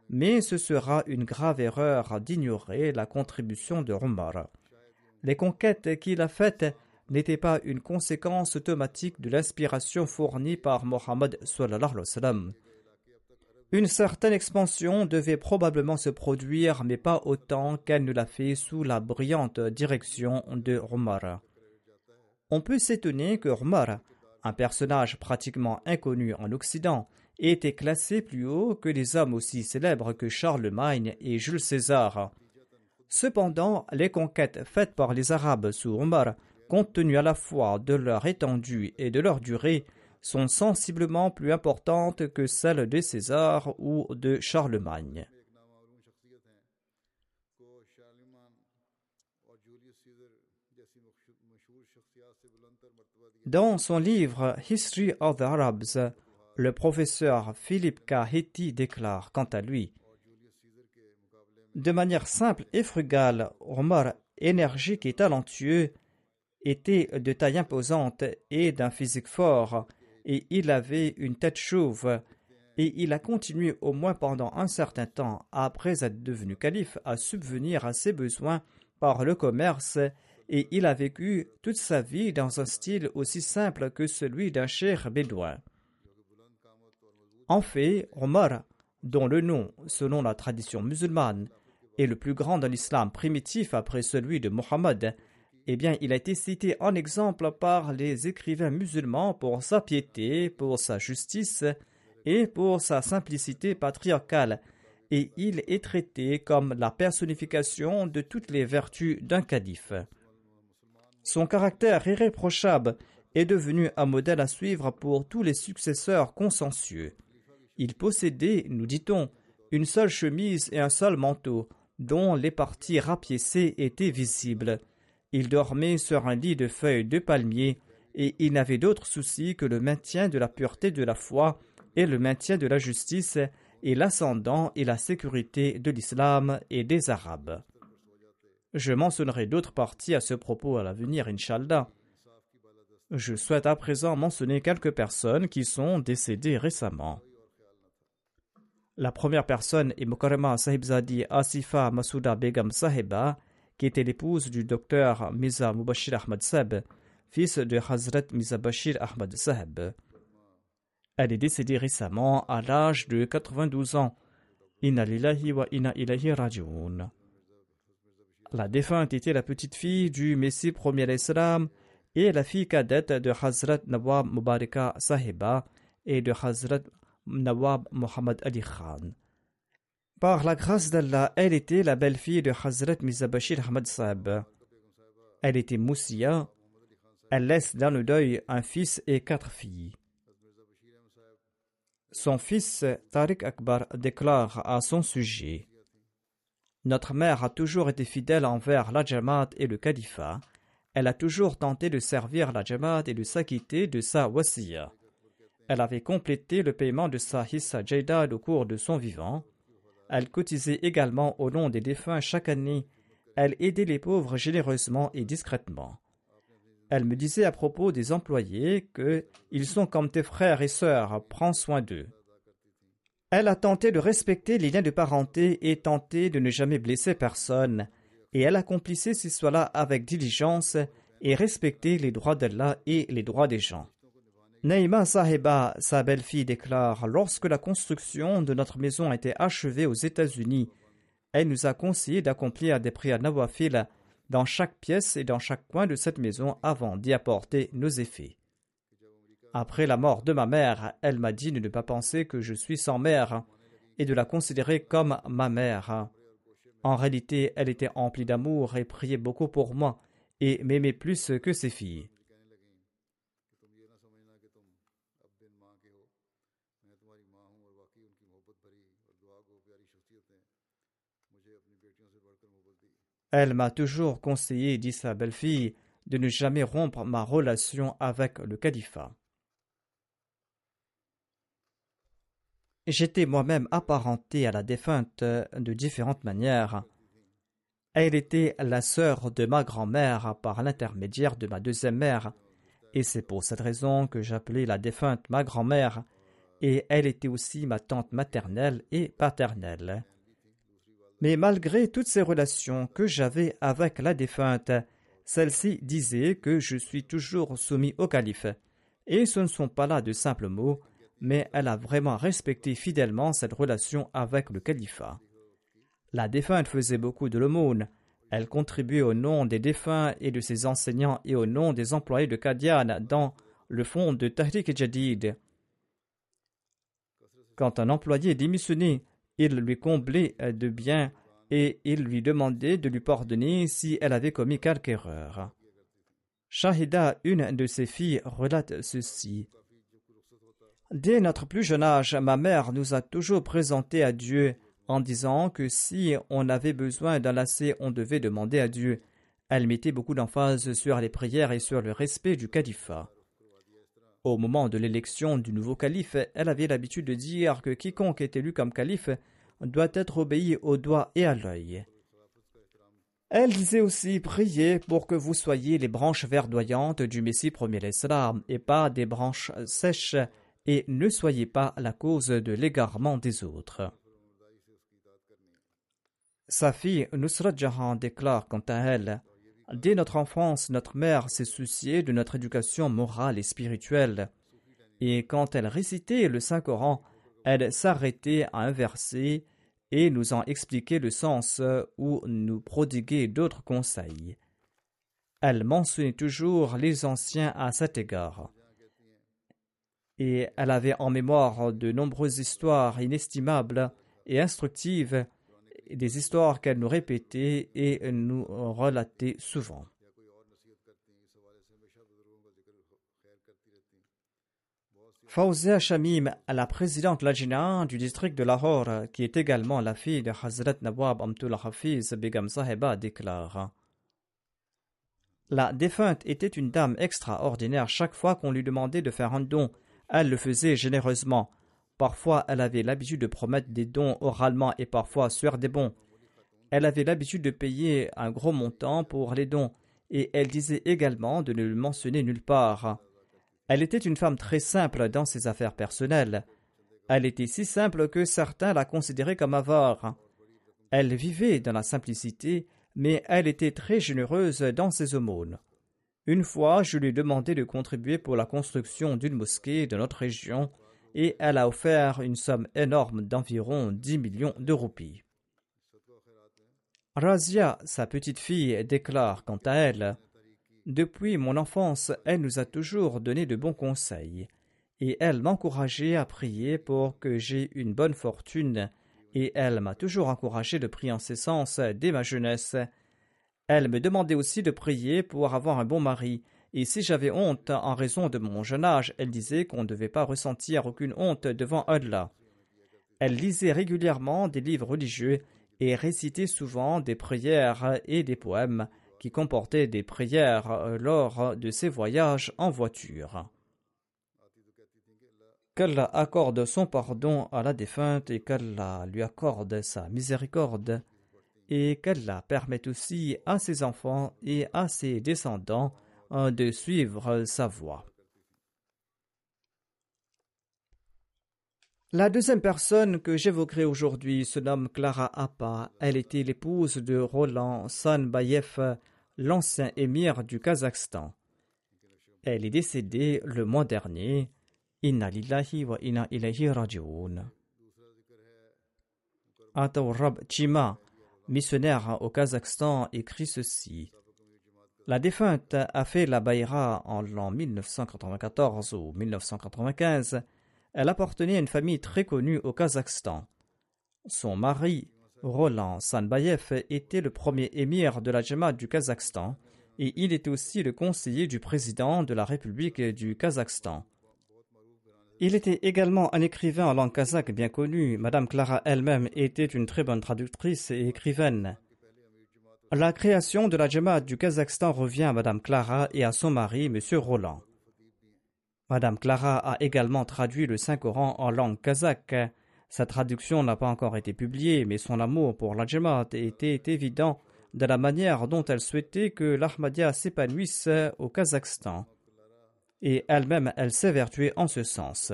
Mais ce sera une grave erreur d'ignorer la contribution de Omar. Les conquêtes qu'il a faites n'étaient pas une conséquence automatique de l'inspiration fournie par Mohammed une certaine expansion devait probablement se produire, mais pas autant qu'elle ne l'a fait sous la brillante direction de Omar. On peut s'étonner que Omar, un personnage pratiquement inconnu en Occident, ait été classé plus haut que des hommes aussi célèbres que Charlemagne et Jules César. Cependant, les conquêtes faites par les Arabes sous Omar, compte tenu à la fois de leur étendue et de leur durée, sont sensiblement plus importantes que celles de César ou de Charlemagne. Dans son livre History of the Arabs, le professeur Philippe Kahiti déclare quant à lui De manière simple et frugale, Omar, énergique et talentueux, était de taille imposante et d'un physique fort, et il avait une tête chauve, et il a continué au moins pendant un certain temps après être devenu calife à subvenir à ses besoins par le commerce, et il a vécu toute sa vie dans un style aussi simple que celui d'un cher bédouin. En fait, Omar, dont le nom, selon la tradition musulmane, est le plus grand dans l'islam primitif après celui de Mohammed, eh bien, il a été cité en exemple par les écrivains musulmans pour sa piété, pour sa justice et pour sa simplicité patriarcale, et il est traité comme la personnification de toutes les vertus d'un calife. Son caractère irréprochable est devenu un modèle à suivre pour tous les successeurs consensueux. Il possédait, nous dit-on, une seule chemise et un seul manteau, dont les parties rapiécées étaient visibles. Il dormait sur un lit de feuilles de palmier, et il n'avait d'autre souci que le maintien de la pureté de la foi et le maintien de la justice et l'ascendant et la sécurité de l'islam et des Arabes. Je mentionnerai d'autres parties à ce propos à l'avenir, Inshallah. Je souhaite à présent mentionner quelques personnes qui sont décédées récemment. La première personne est Mukarrama Sahibzadi Asifa Masouda Begum Sahiba, qui était l'épouse du docteur Miza Mubashir Ahmad Seb, fils de Hazrat Miza Bashir Ahmad Sahib. Elle est décédée récemment à l'âge de 92 ans. Inna lillahi wa inna ilahi raji'un. La défunte était la petite fille du Messie premier islam et la fille cadette de Hazrat Nawab Mubaraka Sahiba et de Hazrat Nawab Muhammad Ali Khan. Par la grâce d'Allah, elle était la belle-fille de Hazrat Mizabashir Ahmad Sahib. Elle était Moussia. Elle laisse dans le deuil un fils et quatre filles. Son fils Tariq Akbar déclare à son sujet Notre mère a toujours été fidèle envers la Jamaat et le califat. Elle a toujours tenté de servir la Jamaat et de s'acquitter de sa wasiya. Elle avait complété le paiement de sa hissa jaydad au cours de son vivant. Elle cotisait également au nom des défunts chaque année. Elle aidait les pauvres généreusement et discrètement. Elle me disait à propos des employés que ils sont comme tes frères et sœurs, prends soin d'eux. Elle a tenté de respecter les liens de parenté et tenté de ne jamais blesser personne, et elle accomplissait ces soins-là avec diligence et respectait les droits d'Allah et les droits des gens. Naïma Sahiba, sa belle-fille, déclare Lorsque la construction de notre maison a été achevée aux États-Unis, elle nous a conseillé d'accomplir des prières nawafil dans chaque pièce et dans chaque coin de cette maison avant d'y apporter nos effets. Après la mort de ma mère, elle m'a dit de ne pas penser que je suis sans mère et de la considérer comme ma mère. En réalité, elle était emplie d'amour et priait beaucoup pour moi et m'aimait plus que ses filles. Elle m'a toujours conseillé, dit sa belle-fille, de ne jamais rompre ma relation avec le califat. J'étais moi-même apparenté à la défunte de différentes manières. Elle était la sœur de ma grand-mère par l'intermédiaire de ma deuxième mère, et c'est pour cette raison que j'appelais la défunte ma grand-mère, et elle était aussi ma tante maternelle et paternelle. Mais malgré toutes ces relations que j'avais avec la défunte, celle-ci disait que je suis toujours soumis au calife. Et ce ne sont pas là de simples mots, mais elle a vraiment respecté fidèlement cette relation avec le califat. La défunte faisait beaucoup de l'aumône. Elle contribuait au nom des défunts et de ses enseignants et au nom des employés de Kadian dans le fonds de Tahrik Jadid. Quand un employé démissionnait, il lui comblait de biens et il lui demandait de lui pardonner si elle avait commis quelque erreur. Shahida, une de ses filles, relate ceci. Dès notre plus jeune âge, ma mère nous a toujours présenté à Dieu en disant que si on avait besoin d'un lacet, on devait demander à Dieu. Elle mettait beaucoup d'emphase sur les prières et sur le respect du califat. Au moment de l'élection du nouveau calife, elle avait l'habitude de dire que quiconque est élu comme calife doit être obéi au doigt et à l'œil. Elle disait aussi priez pour que vous soyez les branches verdoyantes du Messie premier l'Islam et pas des branches sèches et ne soyez pas la cause de l'égarement des autres. Sa fille Nusrat Jahan déclare quant à elle Dès notre enfance, notre mère s'est souciée de notre éducation morale et spirituelle. Et quand elle récitait le Saint-Coran, elle s'arrêtait à un verset et nous en expliquait le sens ou nous prodiguait d'autres conseils. Elle mentionnait toujours les anciens à cet égard. Et elle avait en mémoire de nombreuses histoires inestimables et instructives des histoires qu'elle nous répétait et nous relatait souvent. Fawzia Shamim, la présidente Lajina du district de Lahore, qui est également la fille de Hazrat Nawab Amtul Hafiz Begam Saheba, déclare La défunte était une dame extraordinaire. Chaque fois qu'on lui demandait de faire un don, elle le faisait généreusement. Parfois, elle avait l'habitude de promettre des dons oralement et parfois sur des bons. Elle avait l'habitude de payer un gros montant pour les dons et elle disait également de ne le mentionner nulle part. Elle était une femme très simple dans ses affaires personnelles. Elle était si simple que certains la considéraient comme avare. Elle vivait dans la simplicité, mais elle était très généreuse dans ses aumônes. Une fois, je lui ai demandé de contribuer pour la construction d'une mosquée de notre région, et elle a offert une somme énorme d'environ 10 millions de roupies. Razia, sa petite fille, déclare quant à elle Depuis mon enfance, elle nous a toujours donné de bons conseils, et elle m'encourageait à prier pour que j'aie une bonne fortune, et elle m'a toujours encouragé de prier en ses sens dès ma jeunesse. Elle me demandait aussi de prier pour avoir un bon mari, et si j'avais honte en raison de mon jeune âge, elle disait qu'on ne devait pas ressentir aucune honte devant Allah. Elle lisait régulièrement des livres religieux et récitait souvent des prières et des poèmes qui comportaient des prières lors de ses voyages en voiture. Qu'Allah accorde son pardon à la défunte et qu'Allah lui accorde sa miséricorde et qu'Allah permette aussi à ses enfants et à ses descendants de suivre sa voie. La deuxième personne que j'évoquerai aujourd'hui se nomme Clara Appa. Elle était l'épouse de Roland Sanbayev, l'ancien émir du Kazakhstan. Elle est décédée le mois dernier. Inna lillahi wa inna ilayhi raji'un. Atawrab Chima, missionnaire au Kazakhstan, écrit ceci. La défunte a fait la Baïra en l'an 1994 ou 1995 elle appartenait à une famille très connue au Kazakhstan. Son mari, Roland Sanbayev, était le premier émir de la Jamaat du Kazakhstan et il était aussi le conseiller du président de la République du Kazakhstan. Il était également un écrivain en langue kazakh bien connu. Madame Clara elle-même était une très bonne traductrice et écrivaine. La création de la Jamaat du Kazakhstan revient à Madame Clara et à son mari, M. Roland. Madame Clara a également traduit le Saint-Coran en langue kazakh. Sa traduction n'a pas encore été publiée, mais son amour pour la était évident de la manière dont elle souhaitait que l'Ahmadiyya s'épanouisse au Kazakhstan. Et elle-même, elle s'évertuait en ce sens.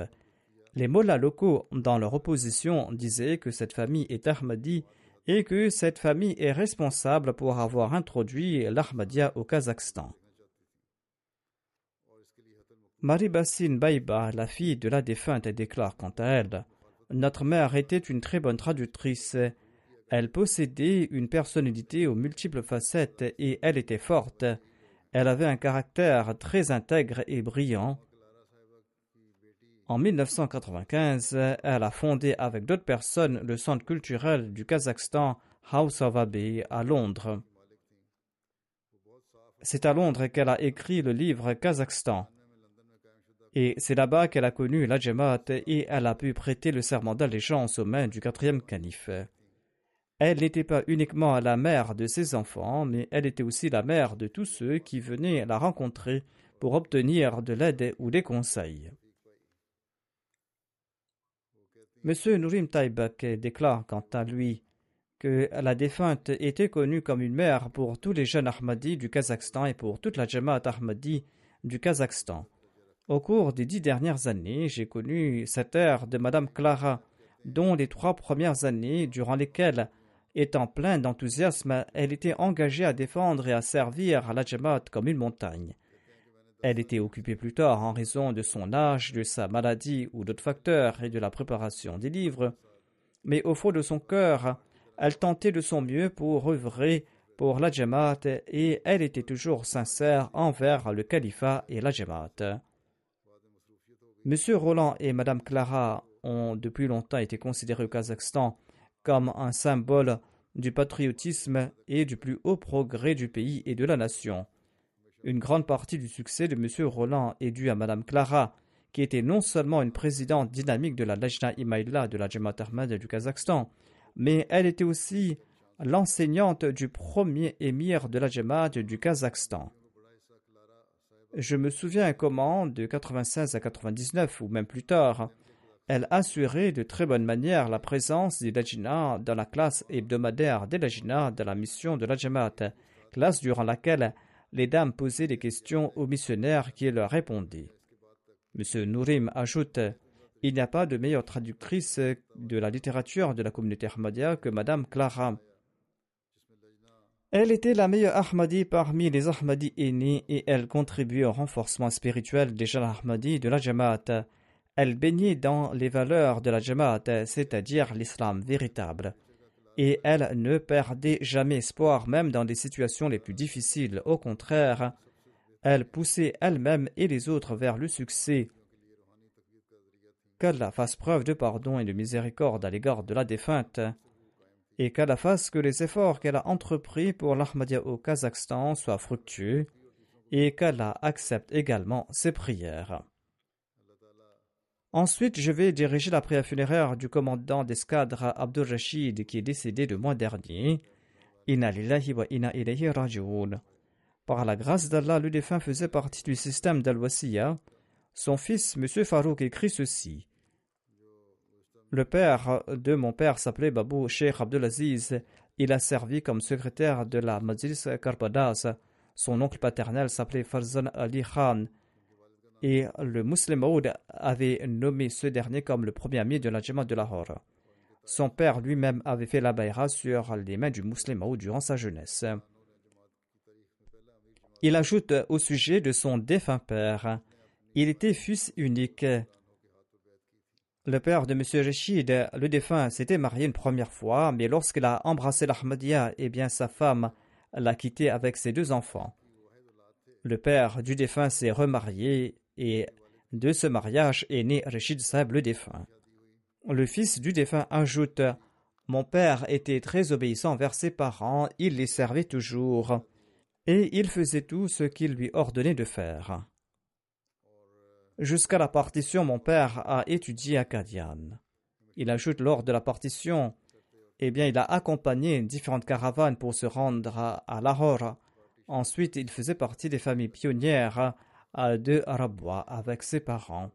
Les mollahs locaux, dans leur opposition, disaient que cette famille est Ahmadi et que cette famille est responsable pour avoir introduit l'Ahmadiyya au Kazakhstan. Marie Bassine la fille de la défunte, déclare quant à elle Notre mère était une très bonne traductrice. Elle possédait une personnalité aux multiples facettes et elle était forte. Elle avait un caractère très intègre et brillant. En 1995, elle a fondé avec d'autres personnes le centre culturel du Kazakhstan House of Abbey à Londres. C'est à Londres qu'elle a écrit le livre Kazakhstan. Et c'est là-bas qu'elle a connu la Jamaat et elle a pu prêter le serment d'allégeance aux mains du quatrième calife. Elle n'était pas uniquement la mère de ses enfants, mais elle était aussi la mère de tous ceux qui venaient la rencontrer pour obtenir de l'aide ou des conseils. M. Nourim Taibak déclare quant à lui que la défunte était connue comme une mère pour tous les jeunes Ahmadis du Kazakhstan et pour toute la Jamaat Ahmadi du Kazakhstan. Au cours des dix dernières années, j'ai connu cette ère de Madame Clara, dont les trois premières années, durant lesquelles, étant pleine d'enthousiasme, elle était engagée à défendre et à servir la Jamaat comme une montagne. Elle était occupée plus tard en raison de son âge, de sa maladie ou d'autres facteurs et de la préparation des livres, mais au fond de son cœur, elle tentait de son mieux pour œuvrer pour la Jamaat et elle était toujours sincère envers le califat et la Jamaat. Monsieur Roland et Madame Clara ont depuis longtemps été considérés au Kazakhstan comme un symbole du patriotisme et du plus haut progrès du pays et de la nation. Une grande partie du succès de Monsieur Roland est due à Madame Clara, qui était non seulement une présidente dynamique de la Lajna Imaïla de la Jamaat Ahmad du Kazakhstan, mais elle était aussi l'enseignante du premier émir de la Jamaat du Kazakhstan. Je me souviens comment, de 96 à 99 ou même plus tard, elle assurait de très bonne manière la présence des Lajina dans la classe hebdomadaire des Lajina de la mission de la Jamaat, classe durant laquelle les dames posaient des questions aux missionnaires qui leur répondaient. M. Nourim ajoute Il n'y a pas de meilleure traductrice de la littérature de la communauté Ahmadiyya que Madame Clara. Elle était la meilleure Ahmadi parmi les Ahmadis aînés et elle contribuait au renforcement spirituel des jeunes de la Jamaat. Elle baignait dans les valeurs de la Jamaat, c'est-à-dire l'islam véritable. Et elle ne perdait jamais espoir, même dans des situations les plus difficiles. Au contraire, elle poussait elle-même et les autres vers le succès. Qu'Allah fasse preuve de pardon et de miséricorde à l'égard de la défunte, et qu'Allah fasse que les efforts qu'elle a entrepris pour l'Ahmadiyya au Kazakhstan soient fructueux, et qu'Allah accepte également ses prières. Ensuite, je vais diriger la prière funéraire du commandant d'escadre Abdul Rashid qui est décédé le mois dernier. Wa. Par la grâce d'Allah, le défunt faisait partie du système d'Al-Wasiya. Son fils, M. Farouk, écrit ceci. Le père de mon père s'appelait Babou Sheikh Abdelaziz. Il a servi comme secrétaire de la Majlis Karbadas. Son oncle paternel s'appelait Farzan Ali Khan. Et le musulman Maoud avait nommé ce dernier comme le premier ami de la Jama de Lahore. Son père lui-même avait fait la baïra sur les mains du musulman Maoud durant sa jeunesse. Il ajoute au sujet de son défunt père Il était fils unique. Le père de M. Rachid, le défunt, s'était marié une première fois, mais lorsqu'il a embrassé l'Ahmadiyya, eh bien sa femme l'a quitté avec ses deux enfants. Le père du défunt s'est remarié et de ce mariage est né Rachid Saab le défunt. Le fils du défunt ajoute Mon père était très obéissant envers ses parents, il les servait toujours et il faisait tout ce qu'il lui ordonnait de faire. Jusqu'à la partition, mon père a étudié à Kadian. Il ajoute lors de la partition, eh bien, il a accompagné différentes caravanes pour se rendre à Lahore. Ensuite, il faisait partie des familles pionnières de Rabwa avec ses parents.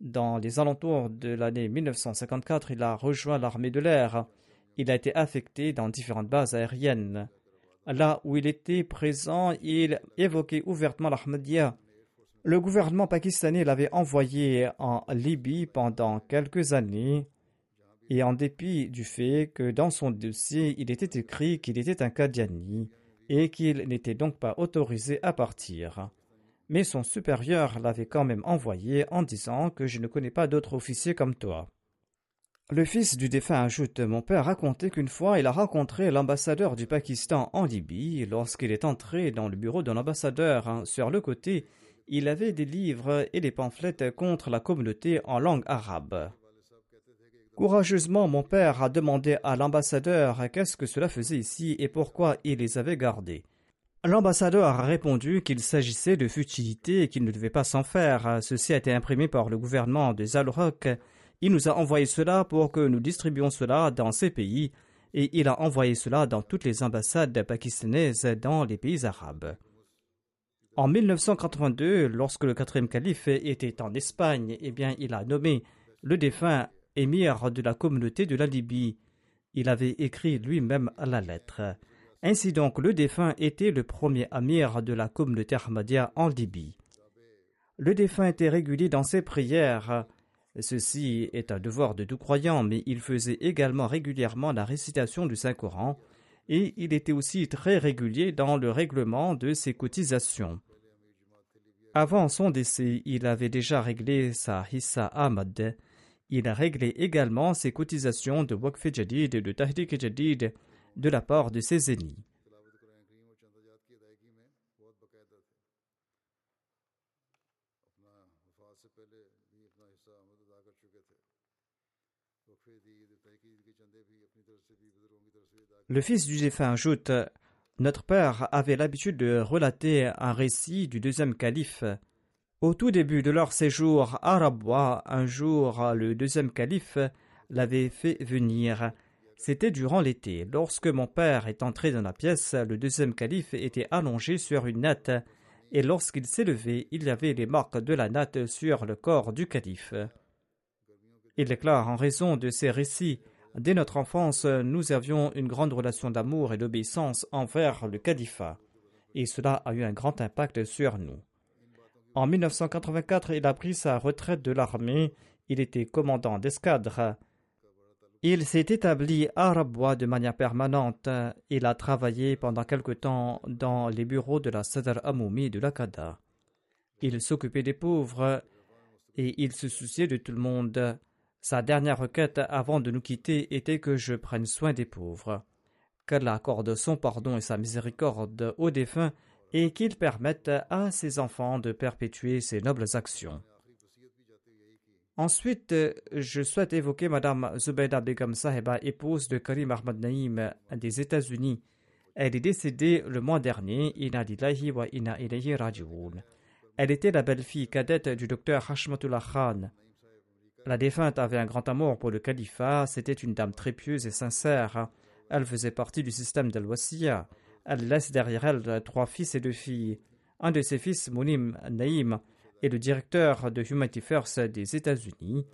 Dans les alentours de l'année 1954, il a rejoint l'armée de l'air. Il a été affecté dans différentes bases aériennes. Là où il était présent, il évoquait ouvertement l'Ahmadiyya. Le gouvernement pakistanais l'avait envoyé en Libye pendant quelques années, et en dépit du fait que dans son dossier il était écrit qu'il était un Kadiani et qu'il n'était donc pas autorisé à partir. Mais son supérieur l'avait quand même envoyé en disant que je ne connais pas d'autres officiers comme toi. Le fils du défunt ajoute Mon père racontait qu'une fois il a rencontré l'ambassadeur du Pakistan en Libye. Lorsqu'il est entré dans le bureau de l'ambassadeur, hein, sur le côté, il avait des livres et des pamphlets contre la communauté en langue arabe. Courageusement, mon père a demandé à l'ambassadeur qu'est-ce que cela faisait ici et pourquoi il les avait gardés. L'ambassadeur a répondu qu'il s'agissait de futilités et qu'il ne devait pas s'en faire. Ceci a été imprimé par le gouvernement de Zalrock il nous a envoyé cela pour que nous distribuions cela dans ces pays et il a envoyé cela dans toutes les ambassades pakistanaises dans les pays arabes. En 1982, lorsque le quatrième calife était en Espagne, eh bien, il a nommé le défunt émir de la communauté de la Libye. Il avait écrit lui-même la lettre. Ainsi donc, le défunt était le premier amir de la communauté Ahmadiyya en Libye. Le défunt était régulier dans ses prières Ceci est un devoir de tout croyant, mais il faisait également régulièrement la récitation du Saint-Coran et il était aussi très régulier dans le règlement de ses cotisations. Avant son décès, il avait déjà réglé sa Hissa Ahmad. Il a réglé également ses cotisations de Jadid et de Tahrik Jadid de la part de ses ennemis. Le fils du défunt ajoute Notre père avait l'habitude de relater un récit du deuxième calife. Au tout début de leur séjour à Rabwa, un jour, le deuxième calife l'avait fait venir. C'était durant l'été. Lorsque mon père est entré dans la pièce, le deuxième calife était allongé sur une natte, et lorsqu'il s'est levé, il y avait les marques de la natte sur le corps du calife. Il déclare en raison de ces récits Dès notre enfance, nous avions une grande relation d'amour et d'obéissance envers le califat. et cela a eu un grand impact sur nous. En 1984, il a pris sa retraite de l'armée. Il était commandant d'escadre. Il s'est établi à Rabwa de manière permanente. Il a travaillé pendant quelque temps dans les bureaux de la Sadr Amoumi de l'Akada. Il s'occupait des pauvres et il se souciait de tout le monde. Sa dernière requête avant de nous quitter était que je prenne soin des pauvres. Qu'Allah accorde son pardon et sa miséricorde aux défunts et qu'il permette à ses enfants de perpétuer ses nobles actions. Ensuite, je souhaite évoquer Madame Zubayda Begum Saheba, épouse de Karim Ahmad Naïm des États-Unis. Elle est décédée le mois dernier. wa Elle était la belle-fille cadette du docteur Hashmatullah Khan. La défunte avait un grand amour pour le califat. C'était une dame très pieuse et sincère. Elle faisait partie du système d'Al-Wasiya. Elle laisse derrière elle trois fils et deux filles. Un de ses fils, Mounim Naïm, est le directeur de Humanity First des États-Unis.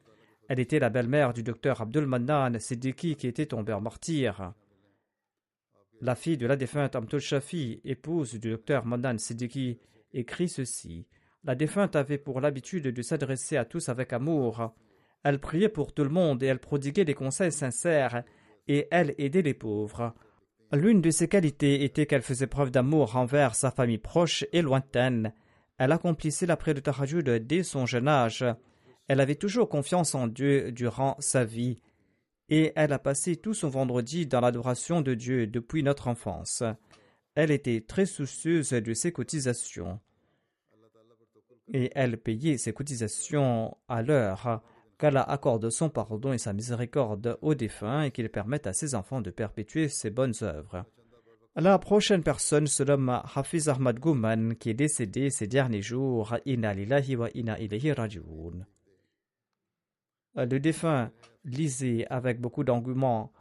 Elle était la belle-mère du docteur Abdul Mannan Siddiqui qui était tombé en martyr. La fille de la défunte Amtul Shafi, épouse du docteur Mannan Siddiqui, écrit ceci. La défunte avait pour l'habitude de s'adresser à tous avec amour. Elle priait pour tout le monde et elle prodiguait des conseils sincères et elle aidait les pauvres. L'une de ses qualités était qu'elle faisait preuve d'amour envers sa famille proche et lointaine. Elle accomplissait la prière de Tahajjud dès son jeune âge. Elle avait toujours confiance en Dieu durant sa vie. Et elle a passé tout son vendredi dans l'adoration de Dieu depuis notre enfance. Elle était très soucieuse de ses cotisations. Et elle payait ses cotisations à l'heure qu'Allah accorde son pardon et sa miséricorde aux défunts et qu'il permette à ses enfants de perpétuer ses bonnes œuvres. La prochaine personne se nomme Hafiz Ahmad Gouman qui est décédé ces derniers jours. Wa inna ilayhi raji'un. Le défunt lisait avec beaucoup d'engouement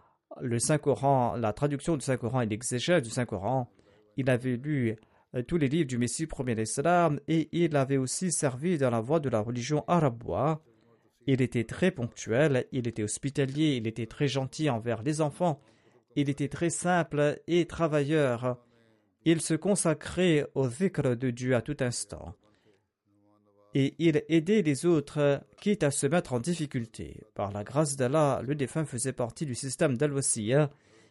le Saint-Coran, la traduction du Saint-Coran et l'exégèse du Saint-Coran. Il avait lu euh, tous les livres du Messie premier d'Islam et il avait aussi servi dans la voie de la religion araboise il était très ponctuel, il était hospitalier, il était très gentil envers les enfants, il était très simple et travailleur. Il se consacrait au zikr de Dieu à tout instant. Et il aidait les autres, quitte à se mettre en difficulté. Par la grâce d'Allah, le défunt faisait partie du système dal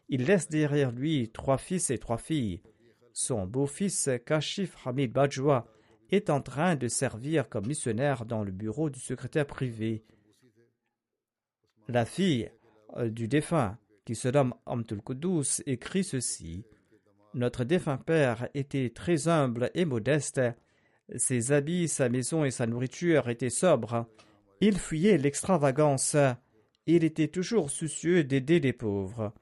Il laisse derrière lui trois fils et trois filles. Son beau-fils, Kashif Hamid Bajwa, est en train de servir comme missionnaire dans le bureau du secrétaire privé. La fille euh, du défunt, qui se nomme Amtul Kudus, écrit ceci Notre défunt père était très humble et modeste. Ses habits, sa maison et sa nourriture étaient sobres. Il fuyait l'extravagance. Il était toujours soucieux d'aider les pauvres.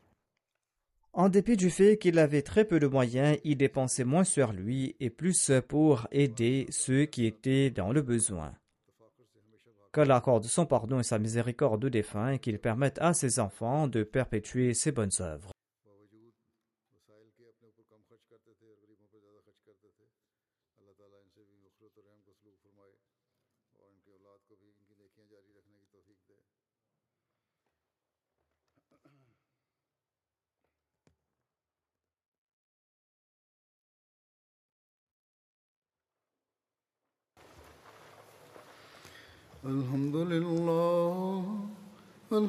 En dépit du fait qu'il avait très peu de moyens, il dépensait moins sur lui et plus pour aider ceux qui étaient dans le besoin. Qu'Allah accorde son pardon et sa miséricorde aux défunts et qu'il permette à ses enfants de perpétuer ses bonnes œuvres.